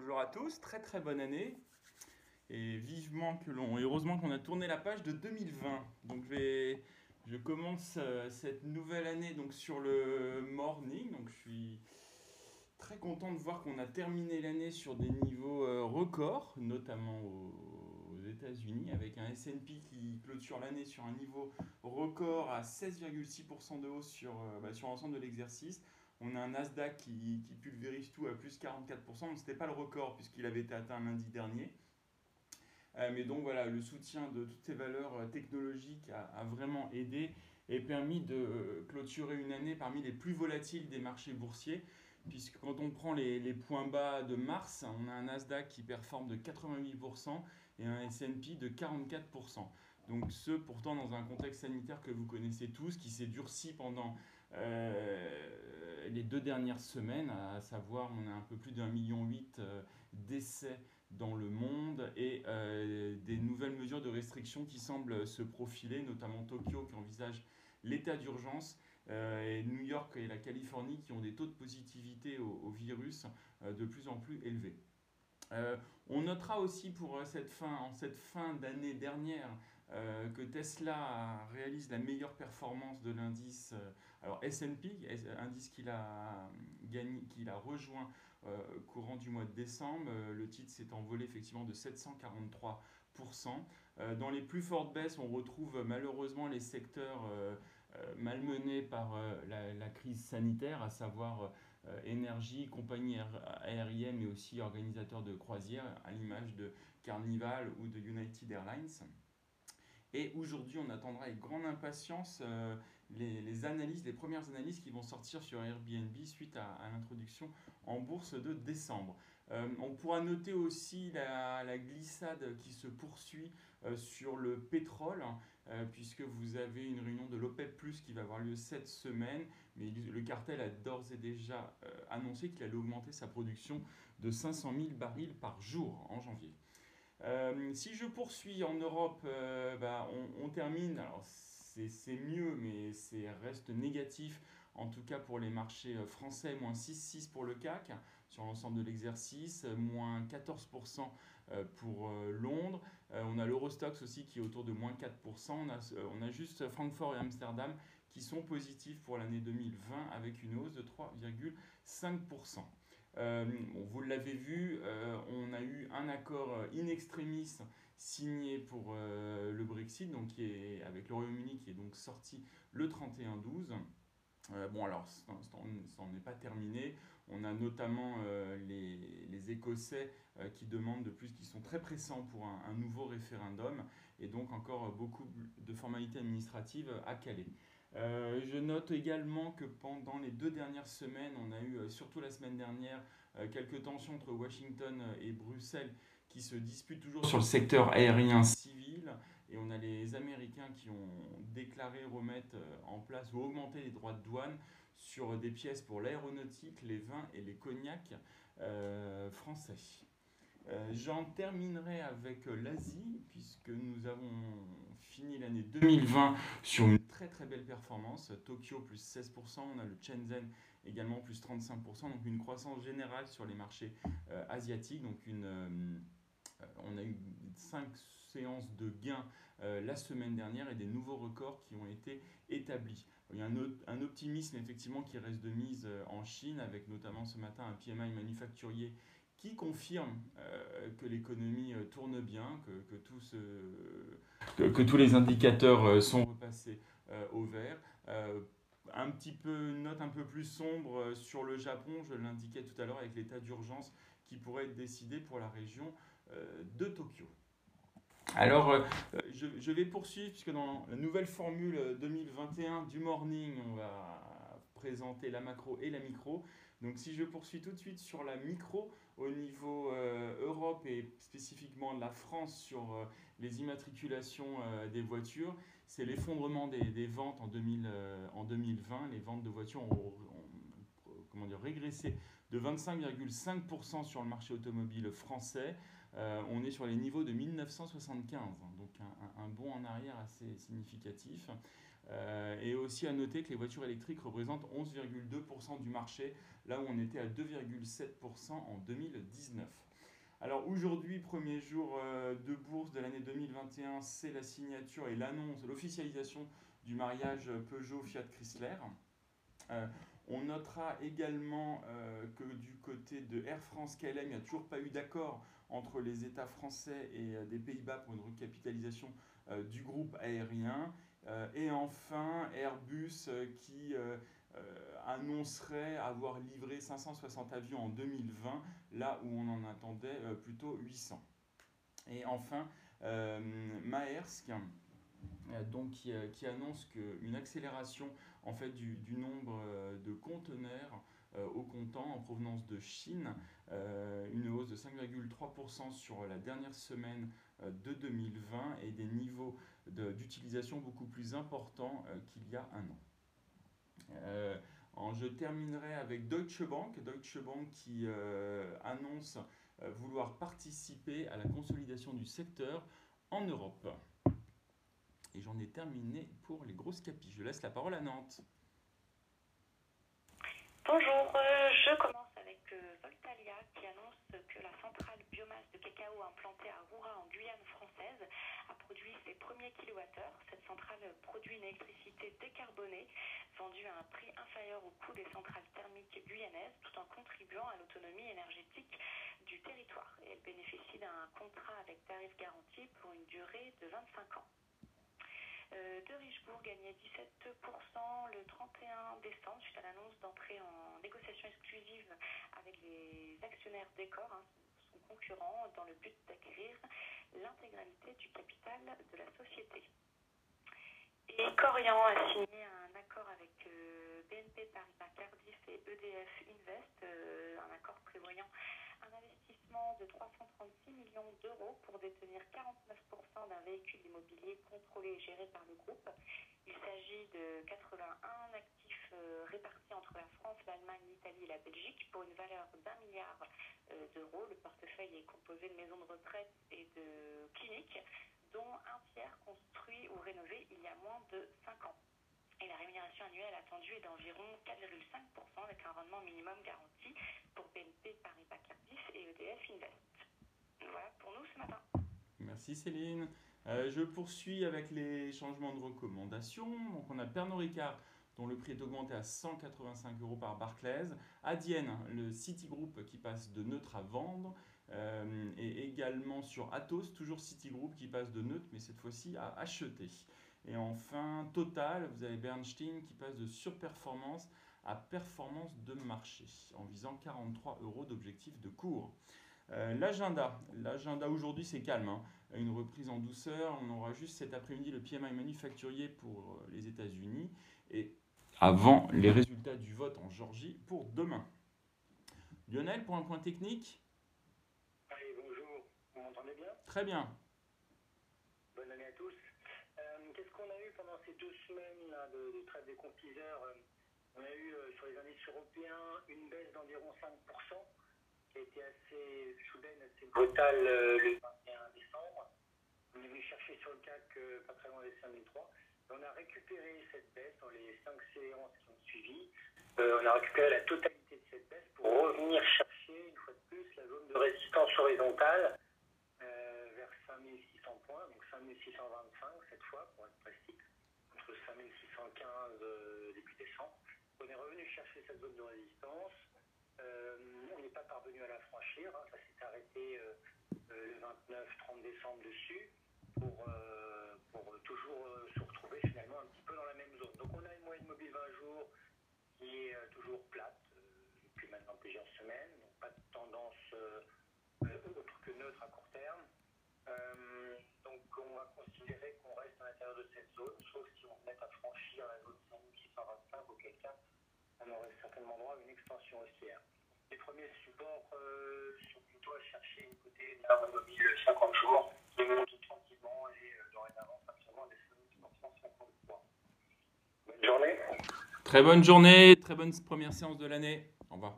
Bonjour à tous, très très bonne année. Et vivement que l'on. Heureusement qu'on a tourné la page de 2020. Donc je. Je commence euh, cette nouvelle année donc sur le morning. Donc je suis très content de voir qu'on a terminé l'année sur des niveaux euh, records, notamment aux, aux États-Unis, avec un S&P qui clôture l'année sur un niveau record à 16,6% de hausse sur, euh, bah, sur l'ensemble de l'exercice. On a un Nasdaq qui, pulvérise tout à plus 44%. Donc, ce n'était pas le record puisqu'il avait été atteint lundi dernier. Euh, mais donc voilà, le soutien de toutes ces valeurs euh, technologiques a, a vraiment aidé et permis de euh, clôturer une année parmi les plus volatiles des marchés boursiers. Puisque quand on prend les, les points bas de mars, on a un Nasdaq qui performe de 88% et un S&P de 44%. Donc ce pourtant dans un contexte sanitaire que vous connaissez tous, qui s'est durci pendant euh, les deux dernières semaines, à savoir on a un peu plus d'un million huit euh, décès dans le monde et euh, des nouvelles mesures de restriction qui semblent se profiler, notamment Tokyo qui envisage l'état d'urgence et New York et la Californie qui ont des taux de positivité au, virus de plus en plus élevés. On notera aussi pour cette fin, en cette fin d'année dernière euh, que Tesla réalise la meilleure performance de l'indice euh, S&P, indice qu'il a, gagné, rejoint euh, courant du mois de décembre. Euh, le titre s'est envolé effectivement de 743%. Euh, dans les plus fortes baisses, on retrouve malheureusement les secteurs euh, euh, malmenés par euh, la, la, crise sanitaire, à savoir euh, énergie, compagnie aérienne, mais aussi organisateurs de croisières, à l'image de Carnival ou de United Airlines. Et aujourd'hui, on attendra avec grande impatience euh, les, analyses, les premières analyses qui vont sortir sur Airbnb suite à, l'introduction en bourse de décembre. Euh, on pourra noter aussi la, glissade qui se poursuit euh, sur le pétrole, euh, puisque vous avez une réunion de l'OPEP qui va avoir lieu cette semaine, mais le cartel a d'ores et déjà annoncé qu'il allait augmenter sa production de 500 000 barils par jour en janvier. Euh, si je poursuis en Europe, euh, bah, on, termine. Alors c'est mieux, mais c'est reste négatif. En tout cas pour les marchés euh, français, moins 6,6 pour le CAC sur l'ensemble de l'exercice, moins 14% euh, pour Londres. On a l'Eurostox aussi qui est autour de moins 4%. On a, on a juste Francfort et Amsterdam qui sont positifs pour l'année 2020 avec une hausse de 3,5%. Euh, vous l'avez vu, euh, on a eu un accord euh, in extremis signé pour le Brexit, donc avec le Royaume-Uni qui est donc sorti le 31-12. Euh, bon, alors, ça n'en est pas terminé. On a notamment les, Écossais qui demandent de plus, qui sont très pressants pour un, un, nouveau référendum, et donc encore beaucoup de formalités administratives à caler. Euh, je note également que pendant les deux dernières semaines, on a eu, euh, surtout la semaine dernière, euh, quelques tensions entre Washington et Bruxelles qui se disputent toujours sur le secteur aérien civil. Et on a les Américains qui ont déclaré remettre en place ou augmenter les droits de douane sur des pièces pour l'aéronautique, les vins et les cognacs euh, français. Euh, j'en terminerai avec euh, l'Asie, puisque nous avons fini l'année 2020 sur une très très belle performance. Tokyo plus 16%, on a le Shenzhen également plus 35%, donc une croissance générale sur les marchés euh, asiatiques, donc une on a eu 5 séances de gains la semaine dernière et des nouveaux records qui ont été établis. Il y a un, optimisme effectivement qui reste de mise en Chine avec notamment ce matin un PMI manufacturier qui confirme euh, que l'économie euh, tourne bien, que, que, tout que, tous les indicateurs euh, sont repassés au vert. un petit peu, une note un peu plus sombre sur le Japon, je l'indiquais tout à l'heure avec l'état d'urgence qui pourrait être décidé pour la région de Tokyo. Alors, je, vais poursuivre puisque dans la nouvelle formule 2021 du morning, on va présenter la macro et la micro. Donc, si je poursuis tout de suite sur la micro au niveau euh, Europe et spécifiquement de la France sur euh, les immatriculations euh, des voitures, c'est l'effondrement des, ventes en, 2000, en 2020. Les ventes de voitures ont, régressé de 25,5% sur le marché automobile français. Euh, on est sur les niveaux de 1975, hein, donc un, bond en arrière assez significatif. et aussi à noter que les voitures électriques représentent 11,2% du marché, là où on était à 2,7% en 2019. Alors aujourd'hui, premier jour de bourse de l'année 2021, c'est la signature et l'annonce, l'officialisation du mariage Peugeot Fiat Chrysler. On notera également euh, que du côté de Air France KLM, il n'y a toujours pas eu d'accord entre les États français et euh, des Pays-Bas pour une recapitalisation euh, du groupe aérien. et enfin, Airbus qui annoncerait avoir livré 560 avions en 2020, là où on en attendait plutôt 800. Et enfin, Maersk, donc, qui, annonce qu'une accélération en fait du, nombre euh, de conteneurs euh, au comptant en provenance de Chine, euh, une hausse de 5,3% sur la dernière semaine de 2020 et des niveaux d'utilisation beaucoup plus importants qu'il y a un an. je terminerai avec Deutsche Bank, Deutsche Bank qui annonce vouloir participer à la consolidation du secteur en Europe. Et j'en ai terminé pour les grosses capis. Je laisse la parole à Nantes. Bonjour, euh, je commence avec euh, Voltalia qui annonce que la centrale biomasse de cacao implantée à Roura en Guyane française a produit ses premiers kilowattheures. Cette centrale produit une électricité décarbonée vendue à un prix inférieur au coût des centrales thermiques guyanaises tout en contribuant à l'autonomie énergétique du territoire. Elle bénéficie d'un contrat avec tarif garanti pour une durée de 25 ans. Euh, de Richebourg gagnait 17% le 31 décembre suite à l'annonce d'entrer en exclusive avec les actionnaires d'Ecor, hein, son concurrent, dans le but d'acquérir l'intégralité du capital de la société. Et Corian a signé un accord avec euh, BNP Paribas Cardiff et EDF Invest, euh, un accord prévoyant un investissement de 336 millions d'euros pour détenir 49% d'un véhicule immobilier contrôlé et géré par le groupe. Il s'agit de 81 actifs euh, répartis entre la France, l'Allemagne, l'Italie et la Belgique pour une valeur d'un milliard euh, d'euros. Le portefeuille est composé de maisons de retraite et de cliniques, dont un tiers construit ou rénové il y a moins de 5 ans. Et la rémunération annuelle attendue est d'environ 4,5% avec un rendement minimum garanti pour BNP Paribas Cardiff et EDF Invest. Voilà pour nous ce matin. Merci Céline. Euh, je poursuis avec les changements de recommandation. Donc on a Pernod Ricard dont le prix est augmenté à 185 euros par Barclays. Adienne, le Citigroup qui passe de neutre à vendre. Euh, et également sur Atos, toujours Citigroup qui passe de neutre, mais cette fois-ci à acheter. Et enfin, Total, vous avez Bernstein qui passe de surperformance à performance de marché en visant 43 euros d'objectif de cours. Euh, l'agenda, l'agenda aujourd'hui c'est calme, hein. une reprise en douceur. On aura juste cet après-midi le PMI manufacturier pour euh, les États-Unis et avant les résultats du vote en Georgie pour demain. Lionel, pour un point technique? Allez, bonjour, vous m'entendez bien? Très bien. Bonne année à tous. Euh, qu'est-ce qu'on a eu pendant ces deux semaines là, de, de trêve des confiseurs On a eu sur les indices européens une baisse d'environ 5% qui a été assez soudaine, assez brutale euh, le 21 décembre. On est venu chercher sur le CAC euh, pas très loin des 5003. On a récupéré cette baisse dans les 5 séances qui ont suivi. Euh, on a récupéré la totalité de cette baisse pour revenir chercher une fois de plus la zone de résistance horizontale vers 5600 points, donc 5625 cette fois pour être précis, entre 5615 début décembre. On est revenu chercher cette zone de résistance. Euh, on n'est pas parvenu à la franchir. Hein. Ça s'est arrêté euh, euh, le 29-30 décembre dessus pour, pour toujours se retrouver finalement un petit peu dans la même zone. Donc on a une moyenne mobile 20 jours qui est toujours plate depuis maintenant plusieurs semaines. Donc pas de tendance autre que neutre à court terme. donc on va considérer qu'on reste à l'intérieur de cette zone, sauf si on met à franchir la zone 5625 auquel cas on aurait certainement droit à une extension haussière. Les premiers supports euh, sont plutôt à chercher du côté de la mobile 50 jours, qui monte tranquillement et euh, dorénavant absolument des 153. Bonne journée. Très bonne journée, très bonne première séance de l'année. Au revoir.